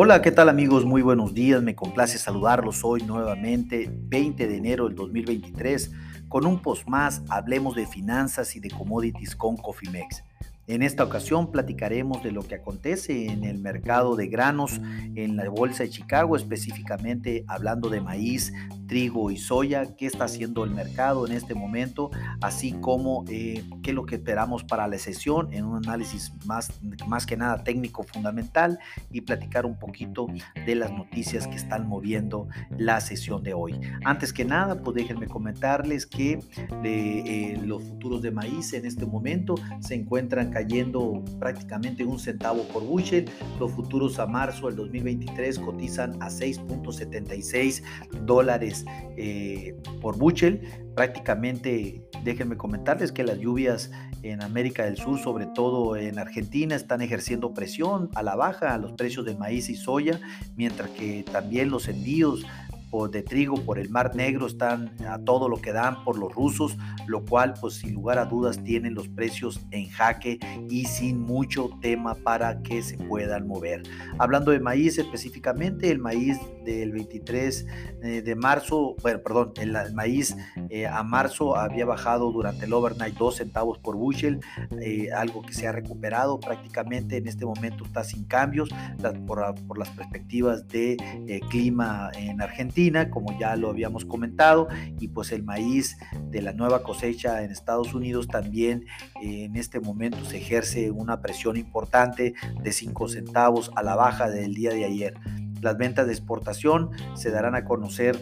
Hola, ¿qué tal amigos? Muy buenos días, me complace saludarlos hoy nuevamente, 20 de enero del 2023, con un post más, hablemos de finanzas y de commodities con Cofimex. En esta ocasión platicaremos de lo que acontece en el mercado de granos en la Bolsa de Chicago, específicamente hablando de maíz, trigo y soya, qué está haciendo el mercado en este momento, así como eh, qué es lo que esperamos para la sesión en un análisis más, más que nada técnico fundamental y platicar un poquito de las noticias que están moviendo la sesión de hoy. Antes que nada, pues déjenme comentarles que eh, los futuros de maíz en este momento se encuentran cayendo prácticamente un centavo por bushel. Los futuros a marzo del 2023 cotizan a 6.76 dólares eh, por bushel. Prácticamente, déjenme comentarles que las lluvias en América del Sur, sobre todo en Argentina, están ejerciendo presión a la baja a los precios de maíz y soya, mientras que también los envíos de trigo por el Mar Negro están a todo lo que dan por los rusos, lo cual pues sin lugar a dudas tienen los precios en jaque y sin mucho tema para que se puedan mover. Hablando de maíz específicamente, el maíz del 23 eh, de marzo, bueno, perdón, el, maíz eh, a marzo había bajado durante el overnight 2 centavos por bushel, eh, algo que se ha recuperado prácticamente en este momento está sin cambios por, por, las perspectivas de clima en Argentina como ya lo habíamos comentado, y pues el maíz de la nueva cosecha en Estados Unidos también eh, en este momento se ejerce una presión importante de 5 centavos a la baja del día de ayer. Las ventas de exportación se darán a conocer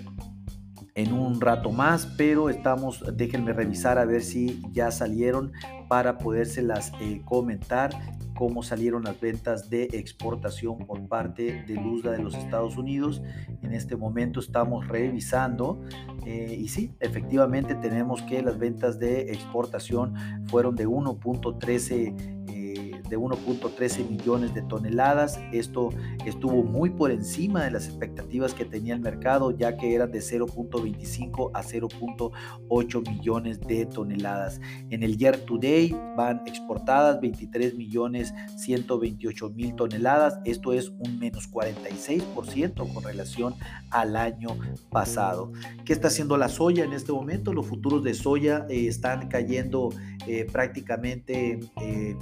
en un rato más, pero estamos, déjenme revisar a ver si ya salieron para podérselas eh, comentar cómo salieron las ventas de exportación por parte de Luzda de los Estados Unidos. En este momento estamos revisando eh, y sí, efectivamente tenemos que las ventas de exportación fueron de 1.13 de 1.13 millones de toneladas. Esto estuvo muy por encima de las expectativas que tenía el mercado, ya que eran de 0.25 a 0.8 millones de toneladas. En el year to date van exportadas 23 millones 128 mil toneladas. Esto es un menos 46% con relación al año pasado. ¿Qué está haciendo la soya en este momento? Los futuros de soya eh, están cayendo eh, prácticamente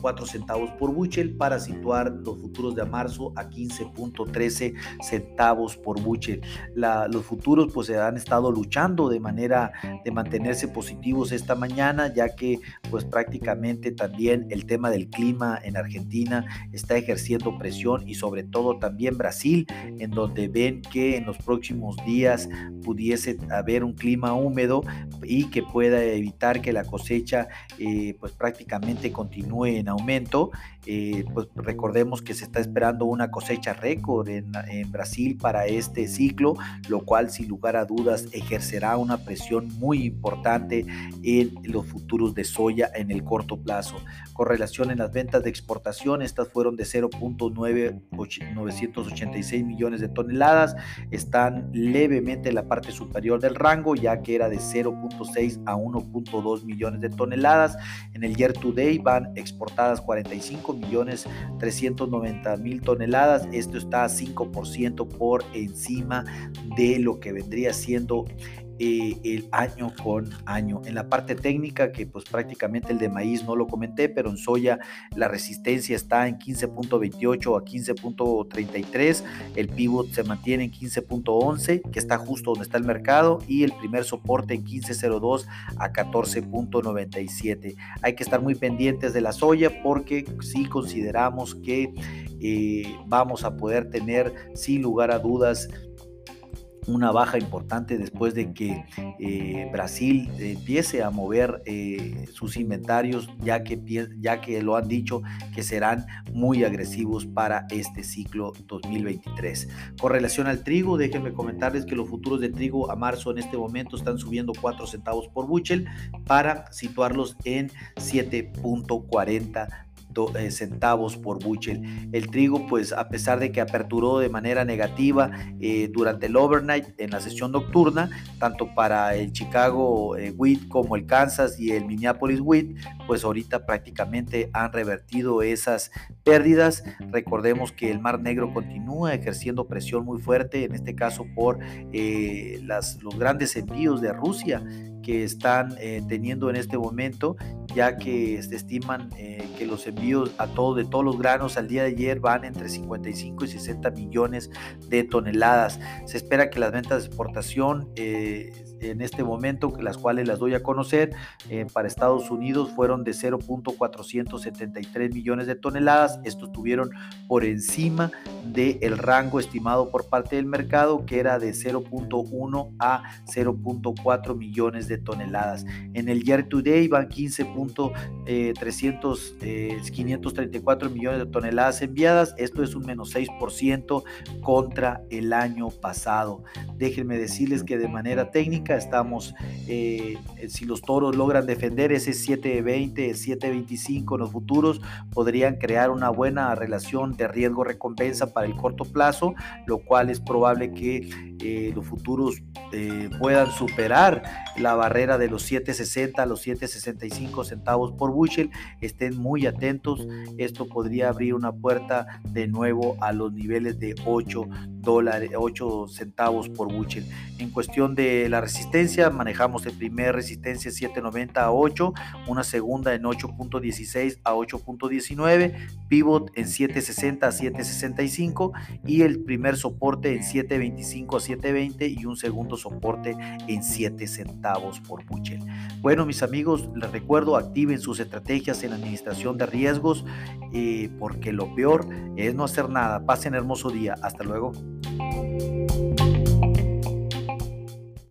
4 eh, centavos por buchel para situar los futuros de marzo a 15.13 centavos por buchel. los futuros pues se han estado luchando de manera de mantenerse positivos esta mañana ya que pues prácticamente también el tema del clima en Argentina está ejerciendo presión y sobre todo también Brasil en donde ven que en los próximos días pudiese haber un clima húmedo y que pueda evitar que la cosecha eh, pues prácticamente continúe en aumento eh, pues recordemos que se está esperando una cosecha récord en, Brasil para este ciclo, lo cual sin lugar a dudas ejercerá una presión muy importante en los futuros de soya en el corto plazo. Con relación en las ventas de exportación, estas fueron de 0.986 millones de toneladas, están levemente en la parte superior del rango, ya que era de 0.6 a 1.2 millones de toneladas. En el year to day van exportadas 45 millones 390 mil toneladas. Esto está a 5% por encima de lo que vendría siendo eh, el año con año. En la parte técnica, que pues prácticamente el de maíz no lo comenté, pero en soya la resistencia está en 15.28 a 15.33, el pivot se mantiene en 15.11, que está justo donde está el mercado, y el primer soporte en 15.02 a 14.97. Hay que estar muy pendientes de la soya porque si consideramos que eh, vamos a poder tener sin lugar a dudas una baja importante después de que eh, Brasil empiece a mover eh, sus inventarios, ya que, ya que lo han dicho que serán muy agresivos para este ciclo 2023. Con relación al trigo, déjenme comentarles que los futuros de trigo a marzo en este momento están subiendo 4 centavos por buchel para situarlos en 7.40 eh, centavos por bushel. El trigo, pues a pesar de que aperturó de manera negativa eh, durante el overnight en la sesión nocturna, tanto para el Chicago eh, Wheat como el Kansas y el Minneapolis Wheat, pues ahorita prácticamente han revertido esas pérdidas. Recordemos que el Mar Negro continúa ejerciendo presión muy fuerte, en este caso por los grandes envíos de Rusia que están eh, teniendo en este momento, ya que se estiman eh, que los envíos a todo, de todos los granos al día de ayer van entre 55 y 60 millones de toneladas. Se espera que las ventas de exportación eh, en este momento, las cuales las doy a conocer, eh, para Estados Unidos fueron de 0.473 millones de toneladas. Estos tuvieron por encima del de rango estimado por parte del mercado, que era de 0.1 a 0.4 millones de toneladas. En el year today van 15. 1.534 eh, eh, millones de toneladas enviadas. Esto es un menos 6% contra el año pasado. Déjenme decirles que de manera técnica estamos, eh, si los toros logran defender ese 7.20, 7.25 en los futuros, podrían crear una buena relación de riesgo-recompensa para el corto plazo, lo cual es probable que los futuros puedan superar la barrera de los 7.60 a los 7.65 centavos por bushel. Estén muy atentos. Esto podría abrir una puerta de nuevo a los niveles de 8 dólares, 8 centavos por bushel. En cuestión de la resistencia, manejamos el primer resistencia 7.90 a 8, una segunda en 8.16 a 8.19, pivot en 7.60 a 7.65 y el primer soporte en 7.25 a 7.20 y un segundo soporte en 7 centavos por bushel. Bueno, mis amigos, les recuerdo, activen sus estrategias en administración de riesgos eh, porque lo peor es no hacer nada. Pasen hermoso día. Hasta luego.